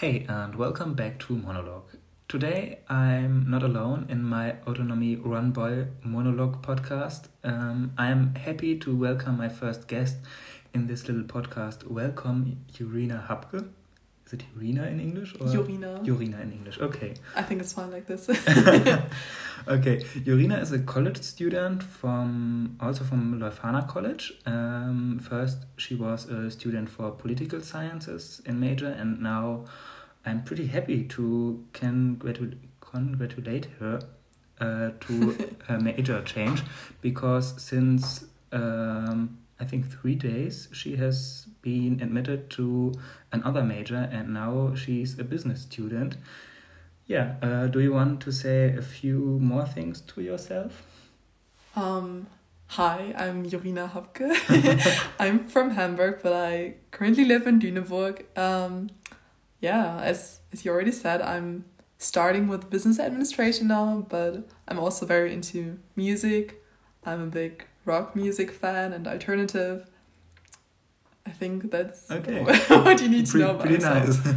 Hey, and welcome back to Monologue. Today I'm not alone in my Autonomy Run Boy Monologue podcast. Um, I am happy to welcome my first guest in this little podcast. Welcome, Urina Hapke. Is it Urina in English? Or? Urina. Urina in English, okay. I think it's fine like this. okay, Urina is a college student from also from Leuphana College. Um, first, she was a student for political sciences in major, and now I'm pretty happy to congratulate congratulate her uh, to her major change because since um, I think three days she has been admitted to another major and now she's a business student. Yeah, uh, do you want to say a few more things to yourself? Um, hi, I'm Jorina Hapke. I'm from Hamburg, but I currently live in Lüneburg. Um, yeah, as as you already said, I'm starting with business administration now, but I'm also very into music. I'm a big rock music fan and alternative. I think that's okay. what you need to know about Pretty nice.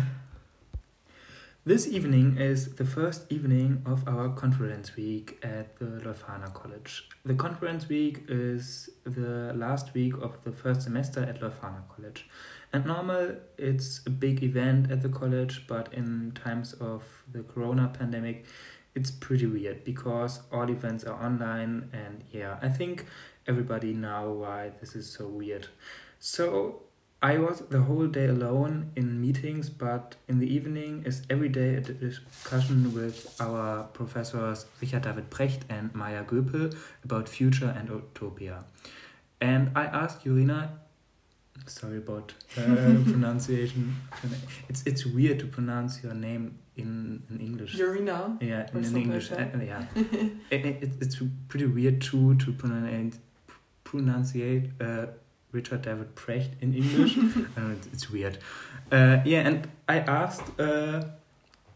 this evening is the first evening of our conference week at the Leuphana College. The conference week is the last week of the first semester at Leuphana College. And normal, it's a big event at the college, but in times of the corona pandemic, it's pretty weird because all events are online and yeah, I think everybody now why this is so weird. So I was the whole day alone in meetings, but in the evening is every day a discussion with our professors Richard David Precht and Maja Göpel about future and utopia. And I asked Urina, sorry about uh, pronunciation. It's it's weird to pronounce your name in, in English. Urina. Yeah, in, in English. Like uh, yeah, it, it, it's pretty weird too to pronounce pronunciate uh, Richard David Precht in English. uh, it's weird. Uh, yeah, and I asked uh,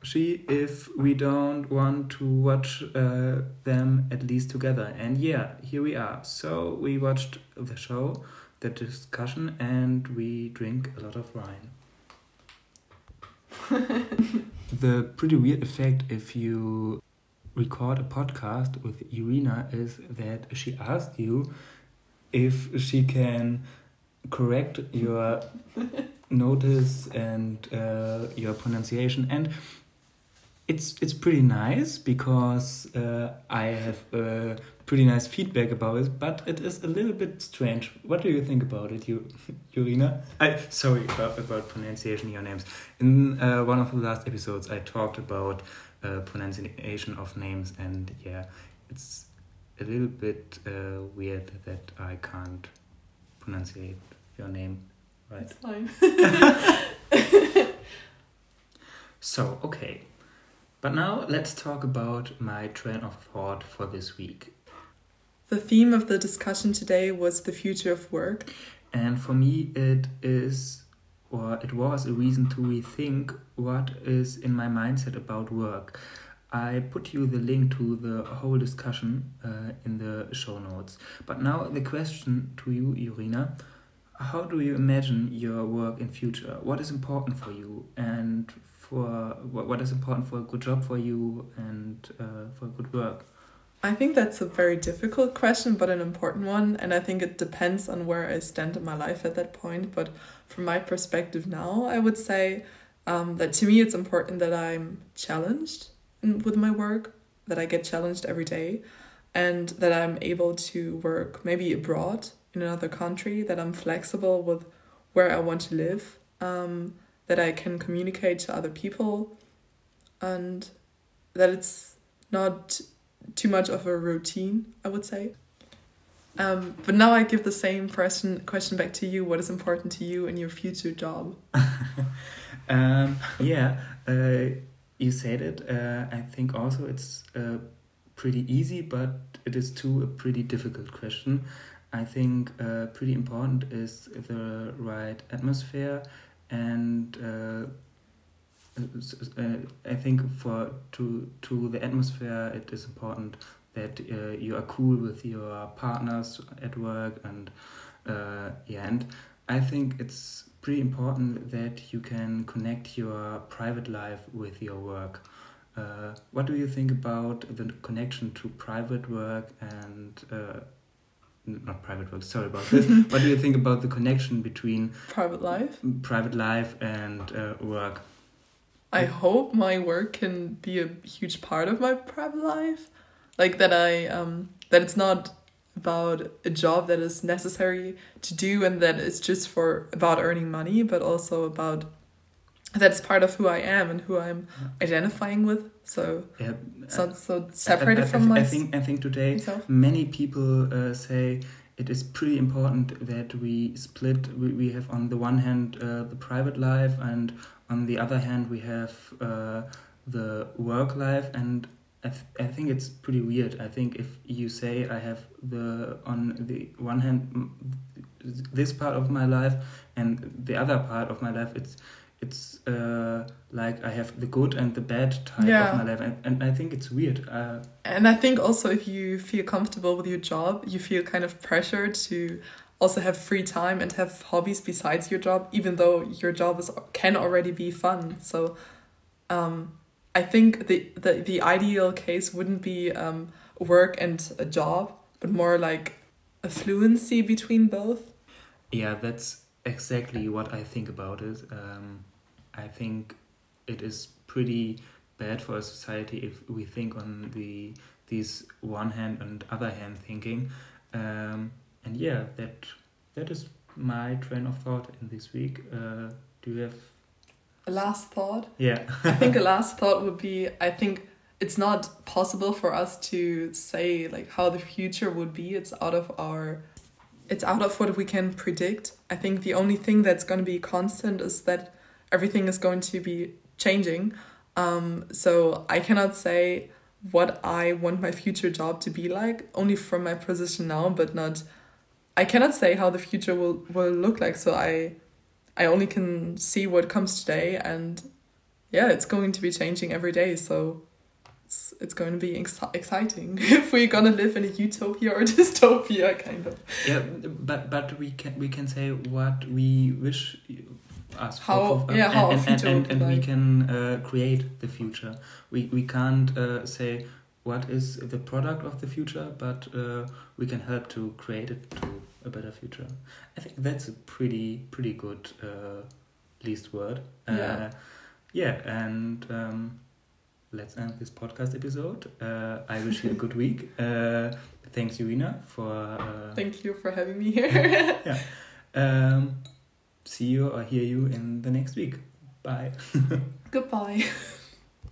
she if we don't want to watch uh, them at least together. And yeah, here we are. So we watched the show, the discussion, and we drink a lot of wine. the pretty weird effect if you record a podcast with Irina is that she asked you if she can correct your notice and uh, your pronunciation and it's it's pretty nice because uh, I have uh, pretty nice feedback about it, but it is a little bit strange. What do you think about it, you, Urina? I sorry about, about pronunciation your names. In uh, one of the last episodes, I talked about uh, pronunciation of names, and yeah, it's a little bit uh, weird that I can't pronunciate your name right. It's fine. so, okay. But now let's talk about my train of thought for this week. The theme of the discussion today was the future of work. And for me, it is, or it was a reason to rethink what is in my mindset about work. I put you the link to the whole discussion uh, in the show notes. But now the question to you, Irina, how do you imagine your work in future? What is important for you, and for what is important for a good job for you and uh, for good work? I think that's a very difficult question, but an important one. And I think it depends on where I stand in my life at that point. But from my perspective now, I would say um, that to me it's important that I'm challenged with my work, that I get challenged every day, and that I'm able to work maybe abroad in another country, that I'm flexible with where I want to live, um, that I can communicate to other people, and that it's not too much of a routine, I would say. Um, but now I give the same question question back to you. What is important to you in your future job? um, yeah, uh, you said it. Uh, I think also it's uh, pretty easy, but it is too a pretty difficult question. I think uh, pretty important is the right atmosphere, and uh, uh, I think for to to the atmosphere, it is important that uh, you are cool with your partners at work, and yeah, and I think it's pretty important that you can connect your private life with your work. Uh, what do you think about the connection to private work and uh, not private work? Sorry about this. what do you think about the connection between private life, private life, and uh, work? I hope my work can be a huge part of my private life, like that. I um that it's not about a job that is necessary to do and that it's just for about earning money, but also about that's part of who I am and who I'm identifying with. So yeah, it's not so separated I, I, from my. I think I think today myself. many people uh, say it is pretty important that we split. We, we have on the one hand uh, the private life, and on the other hand we have uh, the work life. And I, th- I think it's pretty weird. I think if you say I have the on the one hand this part of my life and the other part of my life, it's it's uh, like I have the good and the bad type yeah. of my life, and, and I think it's weird. Uh, and I think also if you feel comfortable with your job, you feel kind of pressured to also have free time and have hobbies besides your job, even though your job is can already be fun. So, um, I think the the the ideal case wouldn't be um, work and a job, but more like a fluency between both. Yeah, that's exactly what I think about it. Um, I think it is pretty bad for a society if we think on the these one hand and other hand thinking. Um, and yeah, that that is my train of thought in this week. Uh, do you have a last thought? Yeah, I think a last thought would be I think it's not possible for us to say like how the future would be. It's out of our it's out of what we can predict. I think the only thing that's going to be constant is that everything is going to be changing. Um, so I cannot say what I want my future job to be like, only from my position now, but not. I cannot say how the future will, will look like. So I, I only can see what comes today, and yeah, it's going to be changing every day. So it's it's going to be ex- exciting if we're gonna live in a utopia or a dystopia, kind of. Yeah, but but we can we can say what we wish us how for, yeah how and, and, and, and, like. we can uh, create the future we we can't uh, say what is the product of the future but uh, we can help to create it to a better future. I think that's a pretty pretty good uh, least word. Uh, yeah yeah and um, let's end this podcast episode. Uh, i wish you a good week. Thanks Irina for thank you for having me here. Yeah. Um, see you or hear you in the next week. Bye. Goodbye.